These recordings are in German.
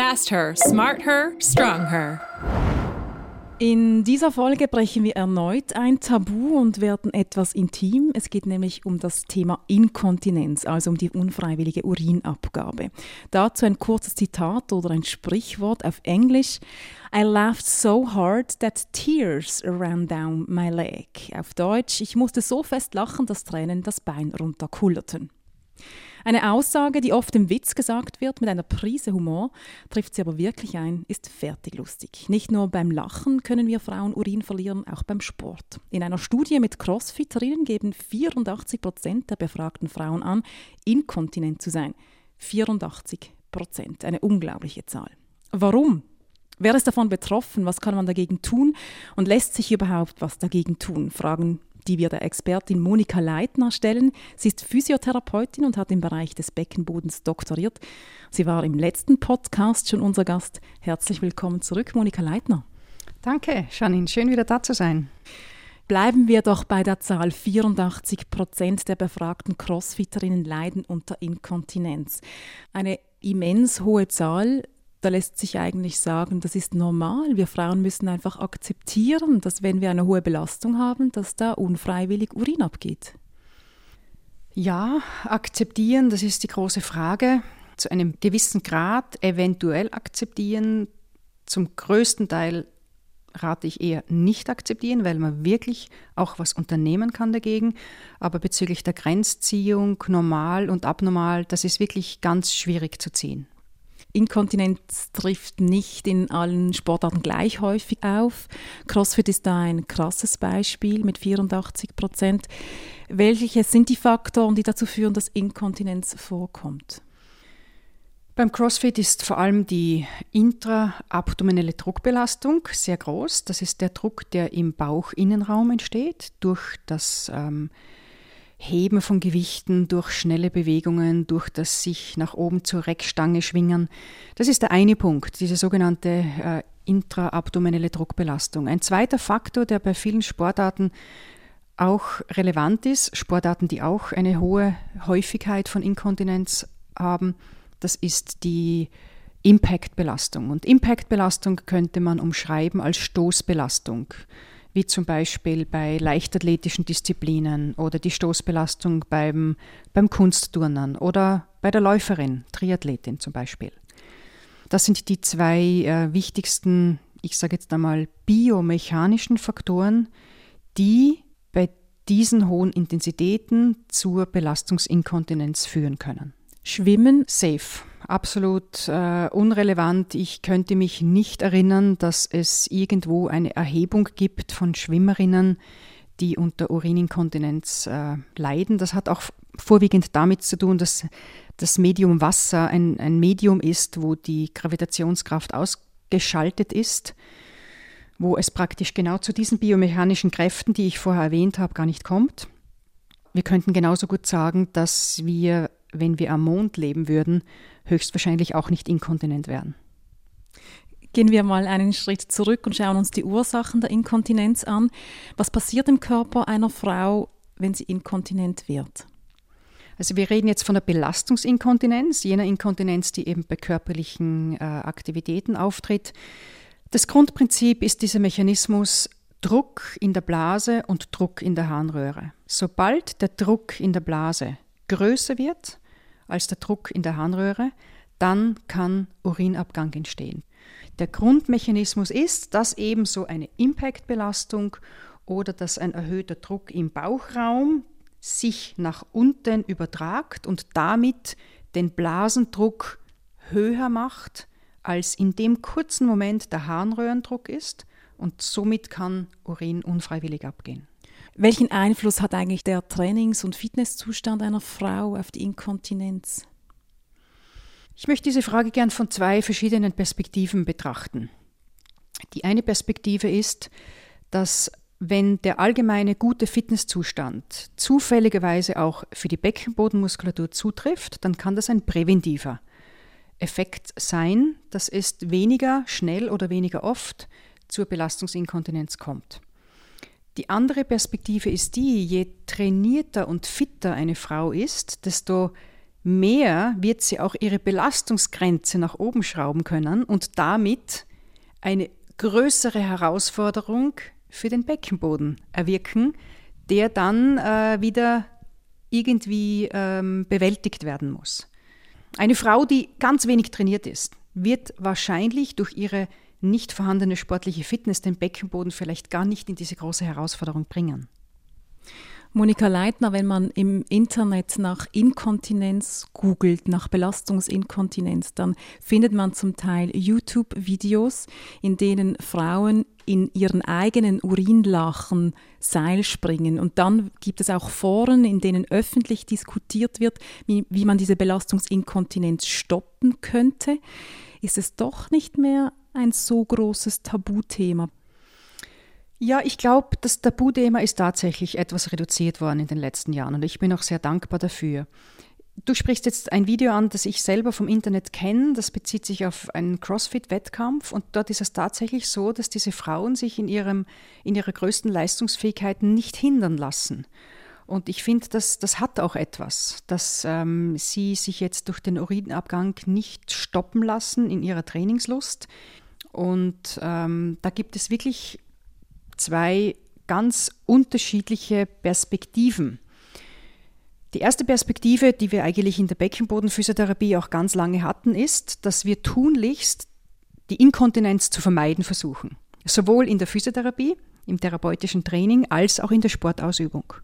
Fast her, smart her, strong her. In dieser Folge brechen wir erneut ein Tabu und werden etwas intim. Es geht nämlich um das Thema Inkontinenz, also um die unfreiwillige Urinabgabe. Dazu ein kurzes Zitat oder ein Sprichwort auf Englisch. I laughed so hard that tears ran down my leg. Auf Deutsch, ich musste so fest lachen, dass Tränen das Bein runterkullerten. Eine Aussage, die oft im Witz gesagt wird, mit einer Prise Humor, trifft sie aber wirklich ein, ist fertig lustig. Nicht nur beim Lachen können wir Frauen Urin verlieren, auch beim Sport. In einer Studie mit Crossfitterinnen geben 84 Prozent der befragten Frauen an, inkontinent zu sein. 84 Prozent, eine unglaubliche Zahl. Warum? Wer ist davon betroffen? Was kann man dagegen tun? Und lässt sich überhaupt was dagegen tun? Fragen die wir der Expertin Monika Leitner stellen. Sie ist Physiotherapeutin und hat im Bereich des Beckenbodens doktoriert. Sie war im letzten Podcast schon unser Gast. Herzlich willkommen zurück, Monika Leitner. Danke, Janine. Schön wieder da zu sein. Bleiben wir doch bei der Zahl. 84 Prozent der befragten Crossfitterinnen leiden unter Inkontinenz. Eine immens hohe Zahl da lässt sich eigentlich sagen, das ist normal. Wir Frauen müssen einfach akzeptieren, dass wenn wir eine hohe Belastung haben, dass da unfreiwillig Urin abgeht. Ja, akzeptieren, das ist die große Frage. Zu einem gewissen Grad eventuell akzeptieren. Zum größten Teil rate ich eher nicht akzeptieren, weil man wirklich auch was unternehmen kann dagegen. Aber bezüglich der Grenzziehung, normal und abnormal, das ist wirklich ganz schwierig zu ziehen. Inkontinenz trifft nicht in allen Sportarten gleich häufig auf. CrossFit ist da ein krasses Beispiel mit 84 Prozent. Welche sind die Faktoren, die dazu führen, dass Inkontinenz vorkommt? Beim CrossFit ist vor allem die intraabdominelle Druckbelastung sehr groß. Das ist der Druck, der im Bauchinnenraum entsteht durch das ähm, Heben von Gewichten durch schnelle Bewegungen, durch das sich nach oben zur Reckstange schwingen. Das ist der eine Punkt, diese sogenannte äh, intraabdominelle Druckbelastung. Ein zweiter Faktor, der bei vielen Sportarten auch relevant ist, Sportarten, die auch eine hohe Häufigkeit von Inkontinenz haben, das ist die Impactbelastung. Und Impactbelastung könnte man umschreiben als Stoßbelastung wie zum Beispiel bei leichtathletischen Disziplinen oder die Stoßbelastung beim, beim Kunstturnen oder bei der Läuferin, Triathletin zum Beispiel. Das sind die zwei äh, wichtigsten, ich sage jetzt einmal, biomechanischen Faktoren, die bei diesen hohen Intensitäten zur Belastungsinkontinenz führen können. Schwimmen safe absolut äh, unrelevant. Ich könnte mich nicht erinnern, dass es irgendwo eine Erhebung gibt von Schwimmerinnen, die unter Urininkontinenz äh, leiden. Das hat auch vorwiegend damit zu tun, dass das Medium Wasser ein, ein Medium ist, wo die Gravitationskraft ausgeschaltet ist, wo es praktisch genau zu diesen biomechanischen Kräften, die ich vorher erwähnt habe, gar nicht kommt. Wir könnten genauso gut sagen, dass wir, wenn wir am Mond leben würden, höchstwahrscheinlich auch nicht inkontinent werden. Gehen wir mal einen Schritt zurück und schauen uns die Ursachen der Inkontinenz an. Was passiert im Körper einer Frau, wenn sie inkontinent wird? Also wir reden jetzt von der Belastungsinkontinenz, jener Inkontinenz, die eben bei körperlichen äh, Aktivitäten auftritt. Das Grundprinzip ist dieser Mechanismus Druck in der Blase und Druck in der Harnröhre. Sobald der Druck in der Blase größer wird, als der Druck in der Harnröhre, dann kann Urinabgang entstehen. Der Grundmechanismus ist, dass eben so eine Impactbelastung oder dass ein erhöhter Druck im Bauchraum sich nach unten übertragt und damit den Blasendruck höher macht, als in dem kurzen Moment der Harnröhrendruck ist und somit kann Urin unfreiwillig abgehen. Welchen Einfluss hat eigentlich der Trainings- und Fitnesszustand einer Frau auf die Inkontinenz? Ich möchte diese Frage gern von zwei verschiedenen Perspektiven betrachten. Die eine Perspektive ist, dass wenn der allgemeine gute Fitnesszustand zufälligerweise auch für die Beckenbodenmuskulatur zutrifft, dann kann das ein präventiver Effekt sein, dass es weniger schnell oder weniger oft zur Belastungsinkontinenz kommt. Die andere Perspektive ist die, je trainierter und fitter eine Frau ist, desto mehr wird sie auch ihre Belastungsgrenze nach oben schrauben können und damit eine größere Herausforderung für den Beckenboden erwirken, der dann äh, wieder irgendwie ähm, bewältigt werden muss. Eine Frau, die ganz wenig trainiert ist, wird wahrscheinlich durch ihre nicht vorhandene sportliche Fitness den Beckenboden vielleicht gar nicht in diese große Herausforderung bringen. Monika Leitner, wenn man im Internet nach Inkontinenz googelt, nach Belastungsinkontinenz, dann findet man zum Teil YouTube-Videos, in denen Frauen in ihren eigenen Urinlachen Seil springen. Und dann gibt es auch Foren, in denen öffentlich diskutiert wird, wie, wie man diese Belastungsinkontinenz stoppen könnte. Ist es doch nicht mehr ein so großes Tabuthema? Ja, ich glaube, das Tabuthema ist tatsächlich etwas reduziert worden in den letzten Jahren und ich bin auch sehr dankbar dafür. Du sprichst jetzt ein Video an, das ich selber vom Internet kenne. Das bezieht sich auf einen CrossFit-Wettkampf. Und dort ist es tatsächlich so, dass diese Frauen sich in, ihrem, in ihrer größten Leistungsfähigkeit nicht hindern lassen. Und ich finde, das, das hat auch etwas, dass ähm, sie sich jetzt durch den Urinabgang nicht stoppen lassen in ihrer Trainingslust. Und ähm, da gibt es wirklich zwei ganz unterschiedliche Perspektiven. Die erste Perspektive, die wir eigentlich in der Beckenbodenphysiotherapie auch ganz lange hatten, ist, dass wir tunlichst die Inkontinenz zu vermeiden versuchen. Sowohl in der Physiotherapie, im therapeutischen Training, als auch in der Sportausübung.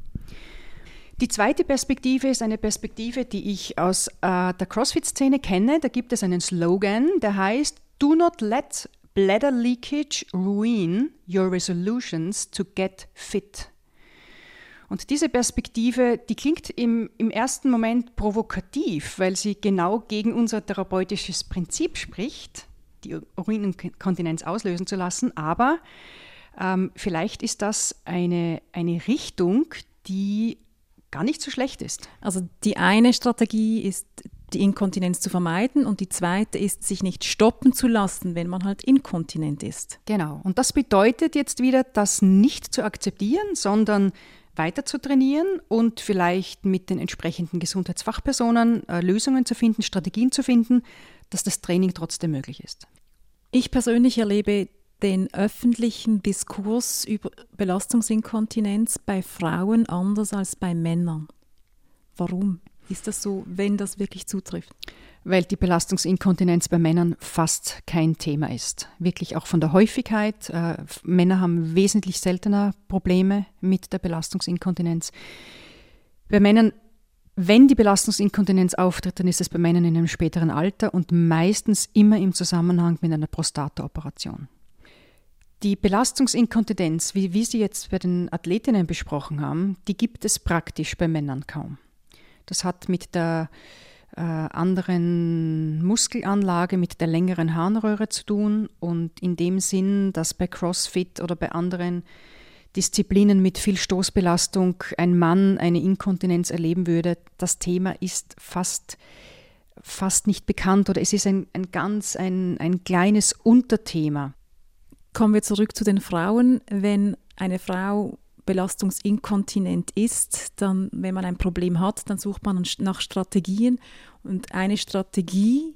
Die zweite Perspektive ist eine Perspektive, die ich aus äh, der CrossFit-Szene kenne. Da gibt es einen Slogan, der heißt Do not let Bladder leakage ruin your resolutions to get fit. Und diese Perspektive, die klingt im, im ersten Moment provokativ, weil sie genau gegen unser therapeutisches Prinzip spricht, die Urininkontinenz auslösen zu lassen. Aber ähm, vielleicht ist das eine, eine Richtung, die gar nicht so schlecht ist. Also die eine Strategie ist die Inkontinenz zu vermeiden und die zweite ist, sich nicht stoppen zu lassen, wenn man halt inkontinent ist. Genau. Und das bedeutet jetzt wieder, das nicht zu akzeptieren, sondern weiter zu trainieren und vielleicht mit den entsprechenden Gesundheitsfachpersonen äh, Lösungen zu finden, Strategien zu finden, dass das Training trotzdem möglich ist. Ich persönlich erlebe den öffentlichen Diskurs über Belastungsinkontinenz bei Frauen anders als bei Männern. Warum? Ist das so, wenn das wirklich zutrifft? Weil die Belastungsinkontinenz bei Männern fast kein Thema ist. Wirklich auch von der Häufigkeit. Äh, Männer haben wesentlich seltener Probleme mit der Belastungsinkontinenz. Bei Männern, wenn die Belastungsinkontinenz auftritt, dann ist es bei Männern in einem späteren Alter und meistens immer im Zusammenhang mit einer Prostatooperation. Die Belastungsinkontinenz, wie wir sie jetzt bei den Athletinnen besprochen haben, die gibt es praktisch bei Männern kaum. Das hat mit der äh, anderen Muskelanlage, mit der längeren Harnröhre zu tun und in dem Sinn, dass bei CrossFit oder bei anderen Disziplinen mit viel Stoßbelastung ein Mann eine Inkontinenz erleben würde, das Thema ist fast, fast nicht bekannt oder es ist ein, ein ganz ein, ein kleines Unterthema. Kommen wir zurück zu den Frauen. Wenn eine Frau belastungsinkontinent ist, dann, wenn man ein Problem hat, dann sucht man nach Strategien. Und eine Strategie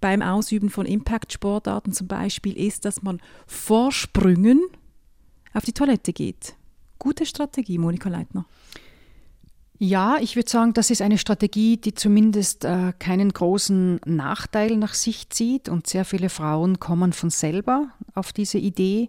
beim Ausüben von Impact-Sportarten zum Beispiel ist, dass man vor Sprüngen auf die Toilette geht. Gute Strategie, Monika Leitner. Ja, ich würde sagen, das ist eine Strategie, die zumindest äh, keinen großen Nachteil nach sich zieht und sehr viele Frauen kommen von selber auf diese Idee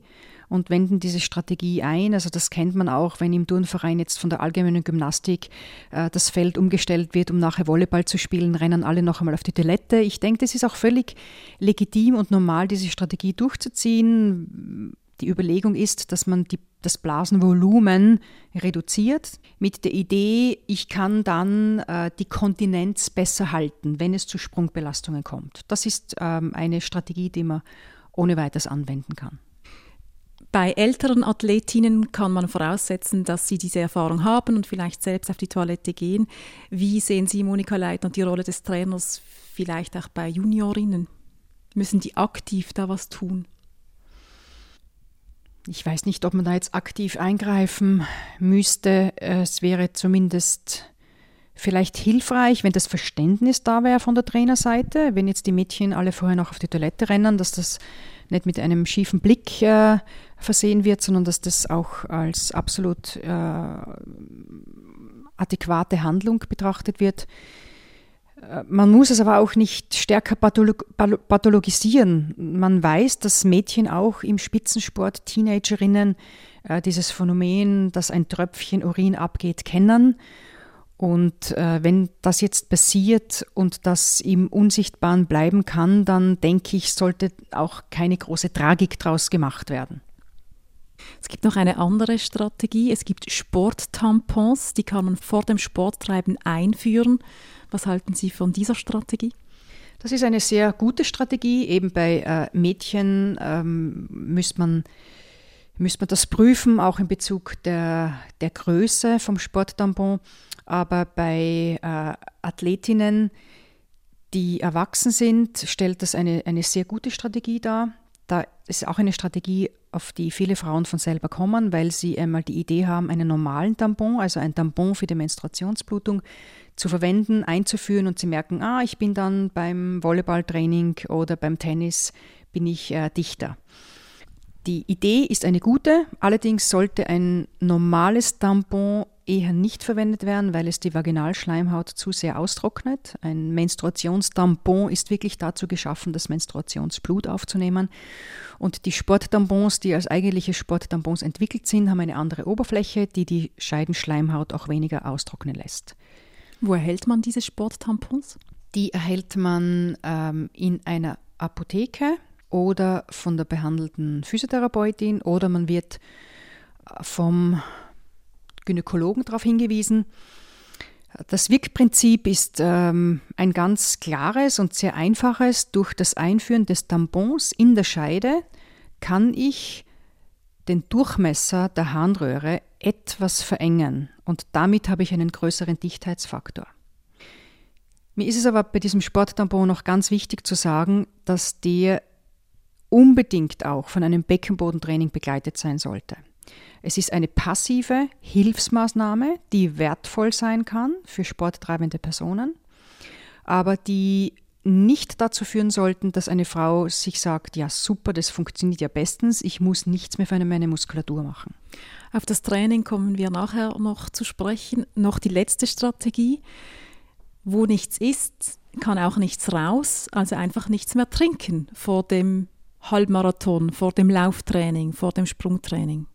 und wenden diese Strategie ein. Also das kennt man auch, wenn im Turnverein jetzt von der allgemeinen Gymnastik äh, das Feld umgestellt wird, um nachher Volleyball zu spielen, rennen alle noch einmal auf die Toilette. Ich denke, das ist auch völlig legitim und normal, diese Strategie durchzuziehen. Die Überlegung ist, dass man die, das Blasenvolumen reduziert mit der Idee, ich kann dann äh, die Kontinenz besser halten, wenn es zu Sprungbelastungen kommt. Das ist ähm, eine Strategie, die man ohne weiteres anwenden kann. Bei älteren Athletinnen kann man voraussetzen, dass sie diese Erfahrung haben und vielleicht selbst auf die Toilette gehen. Wie sehen Sie, Monika Leit, und die Rolle des Trainers vielleicht auch bei Juniorinnen? Müssen die aktiv da was tun? Ich weiß nicht, ob man da jetzt aktiv eingreifen müsste. Es wäre zumindest vielleicht hilfreich, wenn das Verständnis da wäre von der Trainerseite, wenn jetzt die Mädchen alle vorher noch auf die Toilette rennen, dass das nicht mit einem schiefen Blick äh, versehen wird, sondern dass das auch als absolut äh, adäquate Handlung betrachtet wird. Äh, man muss es aber auch nicht stärker pathologisieren. Man weiß, dass Mädchen auch im Spitzensport, Teenagerinnen, äh, dieses Phänomen, dass ein Tröpfchen Urin abgeht, kennen. Und äh, wenn das jetzt passiert und das im Unsichtbaren bleiben kann, dann denke ich, sollte auch keine große Tragik daraus gemacht werden. Es gibt noch eine andere Strategie. Es gibt Sporttampons, die kann man vor dem Sporttreiben einführen. Was halten Sie von dieser Strategie? Das ist eine sehr gute Strategie. Eben bei äh, Mädchen ähm, müsste man, müsst man das prüfen, auch in Bezug der, der Größe vom Sporttampon. Aber bei äh, Athletinnen, die erwachsen sind, stellt das eine, eine sehr gute Strategie dar. Da ist auch eine Strategie, auf die viele Frauen von selber kommen, weil sie einmal die Idee haben, einen normalen Tampon, also ein Tampon für die Menstruationsblutung, zu verwenden, einzuführen und sie merken, ah, ich bin dann beim Volleyballtraining oder beim Tennis, bin ich äh, dichter. Die Idee ist eine gute, allerdings sollte ein normales Tampon eher nicht verwendet werden, weil es die Vaginalschleimhaut zu sehr austrocknet. Ein Menstruationstampon ist wirklich dazu geschaffen, das Menstruationsblut aufzunehmen. Und die Sporttampons, die als eigentliche Sporttampons entwickelt sind, haben eine andere Oberfläche, die die Scheidenschleimhaut auch weniger austrocknen lässt. Wo erhält man diese Sporttampons? Die erhält man ähm, in einer Apotheke oder von der behandelten Physiotherapeutin oder man wird vom Gynäkologen darauf hingewiesen. Das Wirkprinzip ist ähm, ein ganz klares und sehr einfaches. Durch das Einführen des Tampons in der Scheide kann ich den Durchmesser der Harnröhre etwas verengen und damit habe ich einen größeren Dichtheitsfaktor. Mir ist es aber bei diesem Sporttampon noch ganz wichtig zu sagen, dass der unbedingt auch von einem Beckenbodentraining begleitet sein sollte. Es ist eine passive Hilfsmaßnahme, die wertvoll sein kann für sporttreibende Personen, aber die nicht dazu führen sollten, dass eine Frau sich sagt, ja super, das funktioniert ja bestens, ich muss nichts mehr für meine Muskulatur machen. Auf das Training kommen wir nachher noch zu sprechen. Noch die letzte Strategie. Wo nichts ist, kann auch nichts raus, also einfach nichts mehr trinken vor dem Halbmarathon, vor dem Lauftraining, vor dem Sprungtraining.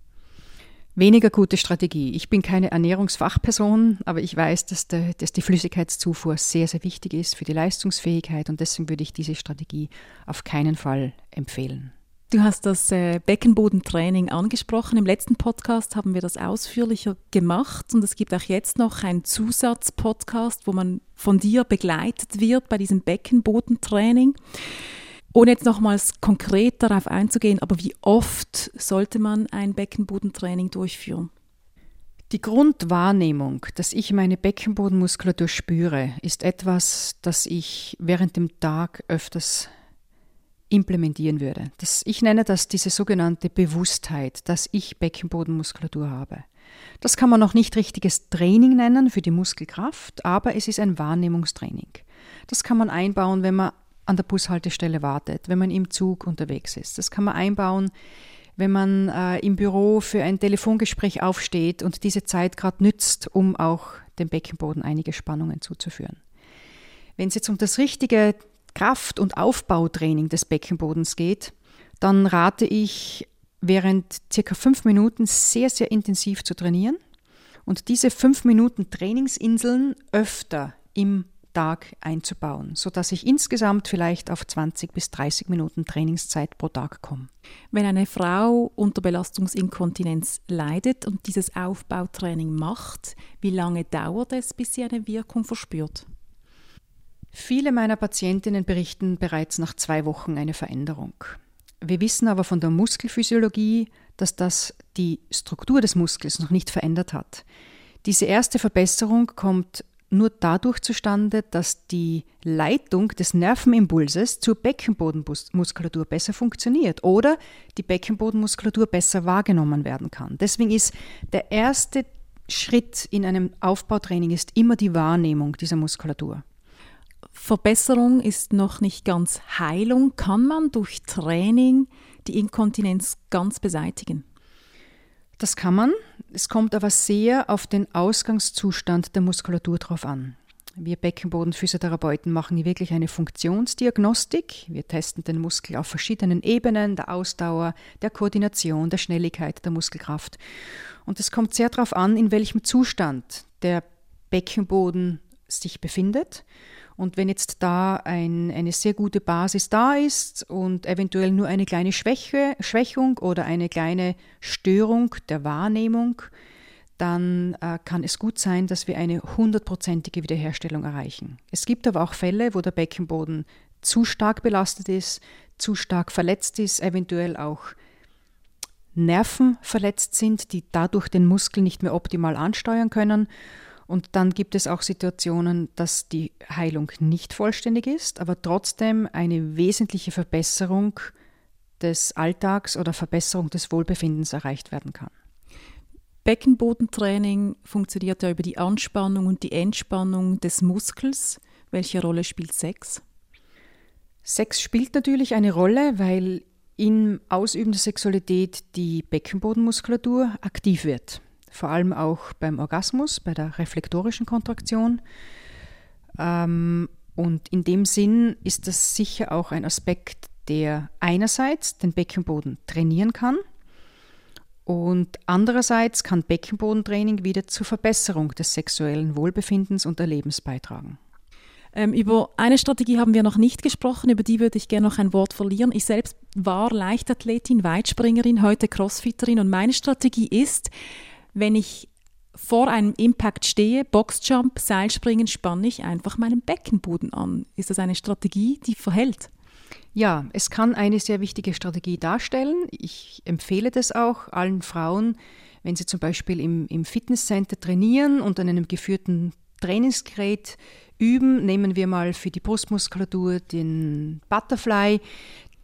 Weniger gute Strategie. Ich bin keine Ernährungsfachperson, aber ich weiß, dass, der, dass, die Flüssigkeitszufuhr sehr, sehr wichtig ist für die Leistungsfähigkeit und deswegen würde ich diese Strategie auf keinen Fall empfehlen. Du hast das äh, Beckenbodentraining angesprochen. Im letzten Podcast haben wir das ausführlicher gemacht und es gibt auch jetzt noch einen Zusatzpodcast, wo man von dir begleitet wird bei diesem Beckenbodentraining. Ohne jetzt nochmals konkret darauf einzugehen, aber wie oft sollte man ein Beckenbodentraining durchführen? Die Grundwahrnehmung, dass ich meine Beckenbodenmuskulatur spüre, ist etwas, das ich während dem Tag öfters implementieren würde. Das, ich nenne das diese sogenannte Bewusstheit, dass ich Beckenbodenmuskulatur habe. Das kann man noch nicht richtiges Training nennen für die Muskelkraft, aber es ist ein Wahrnehmungstraining. Das kann man einbauen, wenn man an der Bushaltestelle wartet, wenn man im Zug unterwegs ist. Das kann man einbauen, wenn man äh, im Büro für ein Telefongespräch aufsteht und diese Zeit gerade nützt, um auch dem Beckenboden einige Spannungen zuzuführen. Wenn es jetzt um das richtige Kraft- und Aufbautraining des Beckenbodens geht, dann rate ich, während circa fünf Minuten sehr, sehr intensiv zu trainieren und diese fünf Minuten Trainingsinseln öfter im Tag einzubauen, sodass ich insgesamt vielleicht auf 20 bis 30 Minuten Trainingszeit pro Tag komme. Wenn eine Frau unter Belastungsinkontinenz leidet und dieses Aufbautraining macht, wie lange dauert es, bis sie eine Wirkung verspürt? Viele meiner Patientinnen berichten bereits nach zwei Wochen eine Veränderung. Wir wissen aber von der Muskelphysiologie, dass das die Struktur des Muskels noch nicht verändert hat. Diese erste Verbesserung kommt nur dadurch zustande, dass die Leitung des Nervenimpulses zur Beckenbodenmuskulatur besser funktioniert oder die Beckenbodenmuskulatur besser wahrgenommen werden kann. Deswegen ist der erste Schritt in einem Aufbautraining ist immer die Wahrnehmung dieser Muskulatur. Verbesserung ist noch nicht ganz Heilung. Kann man durch Training die Inkontinenz ganz beseitigen? Das kann man. Es kommt aber sehr auf den Ausgangszustand der Muskulatur drauf an. Wir Beckenbodenphysiotherapeuten machen hier wirklich eine Funktionsdiagnostik. Wir testen den Muskel auf verschiedenen Ebenen, der Ausdauer, der Koordination, der Schnelligkeit, der Muskelkraft. Und es kommt sehr darauf an, in welchem Zustand der Beckenboden sich befindet. Und wenn jetzt da ein, eine sehr gute Basis da ist und eventuell nur eine kleine Schwäche, Schwächung oder eine kleine Störung der Wahrnehmung, dann äh, kann es gut sein, dass wir eine hundertprozentige Wiederherstellung erreichen. Es gibt aber auch Fälle, wo der Beckenboden zu stark belastet ist, zu stark verletzt ist, eventuell auch Nerven verletzt sind, die dadurch den Muskel nicht mehr optimal ansteuern können. Und dann gibt es auch Situationen, dass die Heilung nicht vollständig ist, aber trotzdem eine wesentliche Verbesserung des Alltags oder Verbesserung des Wohlbefindens erreicht werden kann. Beckenbodentraining funktioniert ja über die Anspannung und die Entspannung des Muskels. Welche Rolle spielt Sex? Sex spielt natürlich eine Rolle, weil im Ausüben der Sexualität die Beckenbodenmuskulatur aktiv wird. Vor allem auch beim Orgasmus, bei der reflektorischen Kontraktion. Ähm, und in dem Sinn ist das sicher auch ein Aspekt, der einerseits den Beckenboden trainieren kann und andererseits kann Beckenbodentraining wieder zur Verbesserung des sexuellen Wohlbefindens und Erlebens beitragen. Ähm, über eine Strategie haben wir noch nicht gesprochen, über die würde ich gerne noch ein Wort verlieren. Ich selbst war Leichtathletin, Weitspringerin, heute Crossfitterin und meine Strategie ist, wenn ich vor einem Impact stehe, Boxjump, Seilspringen, spanne ich einfach meinen Beckenboden an. Ist das eine Strategie, die verhält? Ja, es kann eine sehr wichtige Strategie darstellen. Ich empfehle das auch allen Frauen, wenn sie zum Beispiel im, im Fitnesscenter trainieren und an einem geführten Trainingsgerät üben. Nehmen wir mal für die Brustmuskulatur den Butterfly,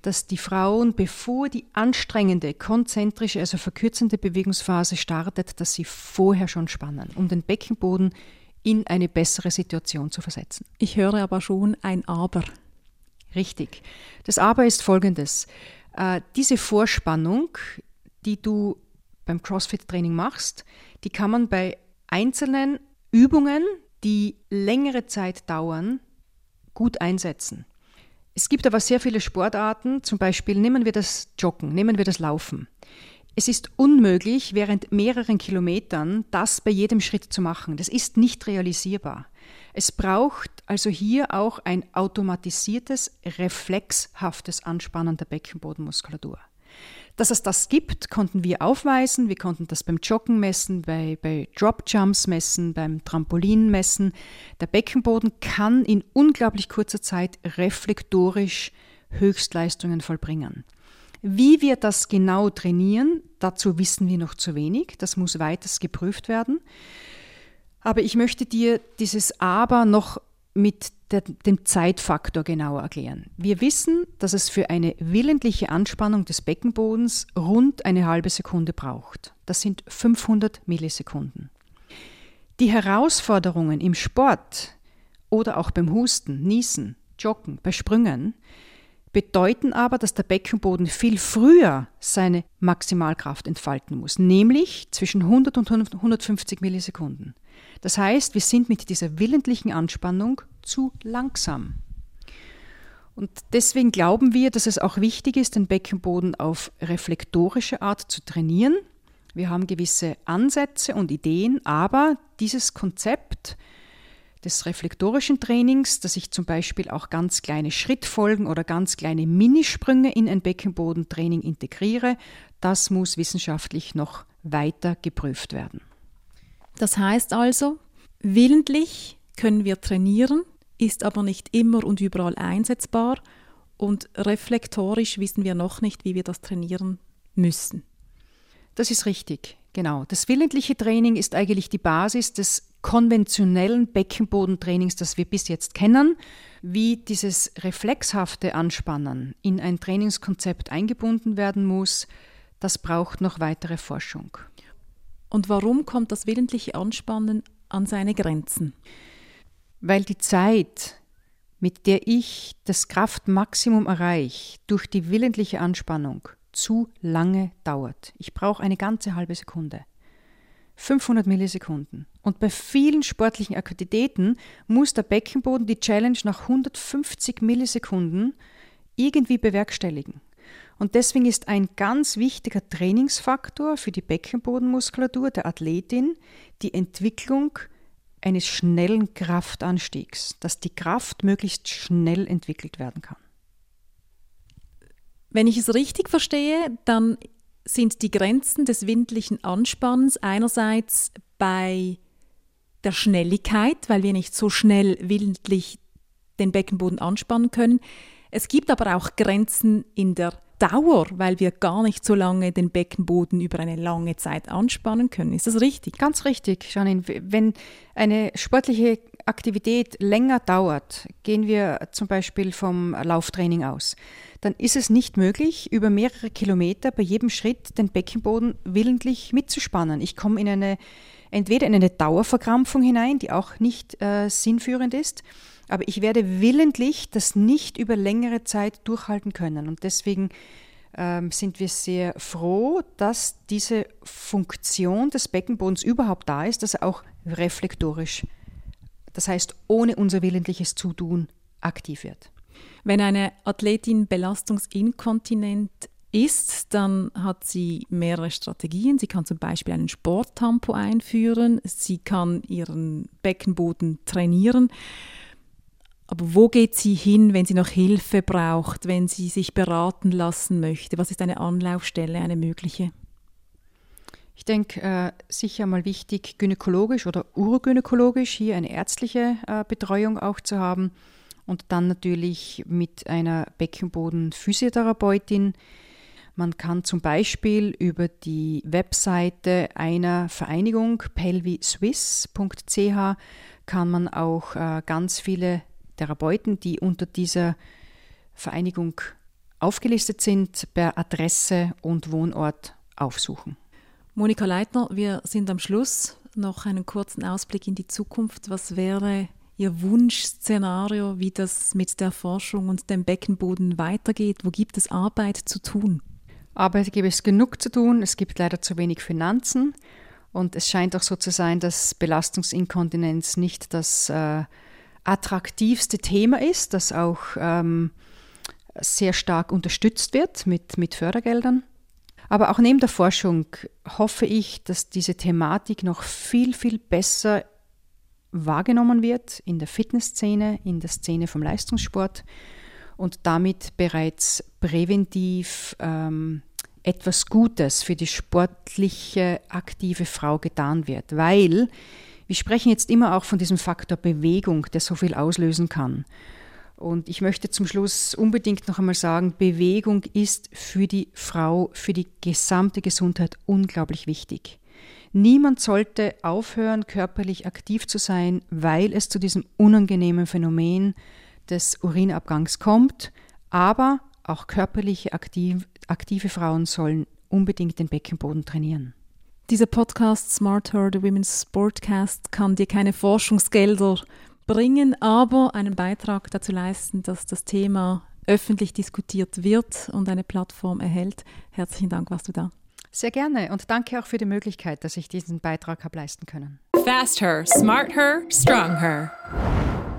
dass die Frauen, bevor die anstrengende, konzentrische, also verkürzende Bewegungsphase startet, dass sie vorher schon spannen, um den Beckenboden in eine bessere Situation zu versetzen. Ich höre aber schon ein Aber. Richtig. Das Aber ist folgendes. Äh, diese Vorspannung, die du beim CrossFit-Training machst, die kann man bei einzelnen Übungen, die längere Zeit dauern, gut einsetzen. Es gibt aber sehr viele Sportarten, zum Beispiel nehmen wir das Joggen, nehmen wir das Laufen. Es ist unmöglich, während mehreren Kilometern das bei jedem Schritt zu machen. Das ist nicht realisierbar. Es braucht also hier auch ein automatisiertes, reflexhaftes Anspannen der Beckenbodenmuskulatur. Dass es das gibt, konnten wir aufweisen. Wir konnten das beim Joggen messen, bei, bei Dropjumps messen, beim Trampolin messen. Der Beckenboden kann in unglaublich kurzer Zeit reflektorisch Höchstleistungen vollbringen. Wie wir das genau trainieren, dazu wissen wir noch zu wenig. Das muss weiters geprüft werden. Aber ich möchte dir dieses Aber noch mit der, dem Zeitfaktor genauer erklären. Wir wissen, dass es für eine willentliche Anspannung des Beckenbodens rund eine halbe Sekunde braucht. Das sind 500 Millisekunden. Die Herausforderungen im Sport oder auch beim Husten, Niesen, Joggen, bei Sprüngen bedeuten aber, dass der Beckenboden viel früher seine Maximalkraft entfalten muss, nämlich zwischen 100 und 150 Millisekunden. Das heißt, wir sind mit dieser willentlichen Anspannung zu langsam. Und deswegen glauben wir, dass es auch wichtig ist, den Beckenboden auf reflektorische Art zu trainieren. Wir haben gewisse Ansätze und Ideen, aber dieses Konzept des reflektorischen Trainings, dass ich zum Beispiel auch ganz kleine Schrittfolgen oder ganz kleine Minisprünge in ein Beckenbodentraining integriere, das muss wissenschaftlich noch weiter geprüft werden. Das heißt also, willentlich können wir trainieren, ist aber nicht immer und überall einsetzbar und reflektorisch wissen wir noch nicht, wie wir das trainieren müssen. Das ist richtig, genau. Das willentliche Training ist eigentlich die Basis des konventionellen Beckenbodentrainings, das wir bis jetzt kennen. Wie dieses reflexhafte Anspannen in ein Trainingskonzept eingebunden werden muss, das braucht noch weitere Forschung. Und warum kommt das willentliche Anspannen an seine Grenzen? Weil die Zeit, mit der ich das Kraftmaximum erreiche, durch die willentliche Anspannung zu lange dauert. Ich brauche eine ganze halbe Sekunde. 500 Millisekunden. Und bei vielen sportlichen Aktivitäten muss der Beckenboden die Challenge nach 150 Millisekunden irgendwie bewerkstelligen. Und deswegen ist ein ganz wichtiger Trainingsfaktor für die Beckenbodenmuskulatur der Athletin die Entwicklung eines schnellen Kraftanstiegs, dass die Kraft möglichst schnell entwickelt werden kann. Wenn ich es richtig verstehe, dann sind die Grenzen des windlichen Anspannens einerseits bei der Schnelligkeit, weil wir nicht so schnell willentlich den Beckenboden anspannen können. Es gibt aber auch Grenzen in der Dauer, weil wir gar nicht so lange den Beckenboden über eine lange Zeit anspannen können. Ist das richtig? Ganz richtig, Janine. Wenn eine sportliche Aktivität länger dauert, gehen wir zum Beispiel vom Lauftraining aus, dann ist es nicht möglich, über mehrere Kilometer bei jedem Schritt den Beckenboden willentlich mitzuspannen. Ich komme in eine, entweder in eine Dauerverkrampfung hinein, die auch nicht äh, sinnführend ist, aber ich werde willentlich das nicht über längere Zeit durchhalten können. Und deswegen ähm, sind wir sehr froh, dass diese Funktion des Beckenbodens überhaupt da ist, dass er auch reflektorisch, das heißt ohne unser willentliches Zutun, aktiv wird. Wenn eine Athletin belastungsinkontinent ist, dann hat sie mehrere Strategien. Sie kann zum Beispiel einen Sporttempo einführen, sie kann ihren Beckenboden trainieren. Aber wo geht sie hin, wenn sie noch Hilfe braucht, wenn sie sich beraten lassen möchte? Was ist eine Anlaufstelle, eine mögliche? Ich denke, äh, sicher mal wichtig, gynäkologisch oder urogynäkologisch hier eine ärztliche äh, Betreuung auch zu haben und dann natürlich mit einer Beckenboden-Physiotherapeutin. Man kann zum Beispiel über die Webseite einer Vereinigung pelviswiss.ch kann man auch äh, ganz viele Therapeuten, die unter dieser Vereinigung aufgelistet sind, per Adresse und Wohnort aufsuchen. Monika Leitner, wir sind am Schluss. Noch einen kurzen Ausblick in die Zukunft. Was wäre Ihr Wunschszenario, wie das mit der Forschung und dem Beckenboden weitergeht? Wo gibt es Arbeit zu tun? Arbeit gibt es genug zu tun. Es gibt leider zu wenig Finanzen. Und es scheint auch so zu sein, dass Belastungsinkontinenz nicht das äh, attraktivste Thema ist, das auch ähm, sehr stark unterstützt wird mit, mit Fördergeldern. Aber auch neben der Forschung hoffe ich, dass diese Thematik noch viel, viel besser wahrgenommen wird in der Fitnessszene, in der Szene vom Leistungssport und damit bereits präventiv ähm, etwas Gutes für die sportliche, aktive Frau getan wird. Weil wir sprechen jetzt immer auch von diesem Faktor Bewegung, der so viel auslösen kann. Und ich möchte zum Schluss unbedingt noch einmal sagen, Bewegung ist für die Frau, für die gesamte Gesundheit unglaublich wichtig. Niemand sollte aufhören, körperlich aktiv zu sein, weil es zu diesem unangenehmen Phänomen des Urinabgangs kommt. Aber auch körperliche aktiv, aktive Frauen sollen unbedingt den Beckenboden trainieren. Dieser Podcast Smart Her, the Women's Sportcast, kann dir keine Forschungsgelder bringen, aber einen Beitrag dazu leisten, dass das Thema öffentlich diskutiert wird und eine Plattform erhält. Herzlichen Dank, warst du da. Sehr gerne und danke auch für die Möglichkeit, dass ich diesen Beitrag habe leisten können. Fast Her, Smart Her, Strong Her.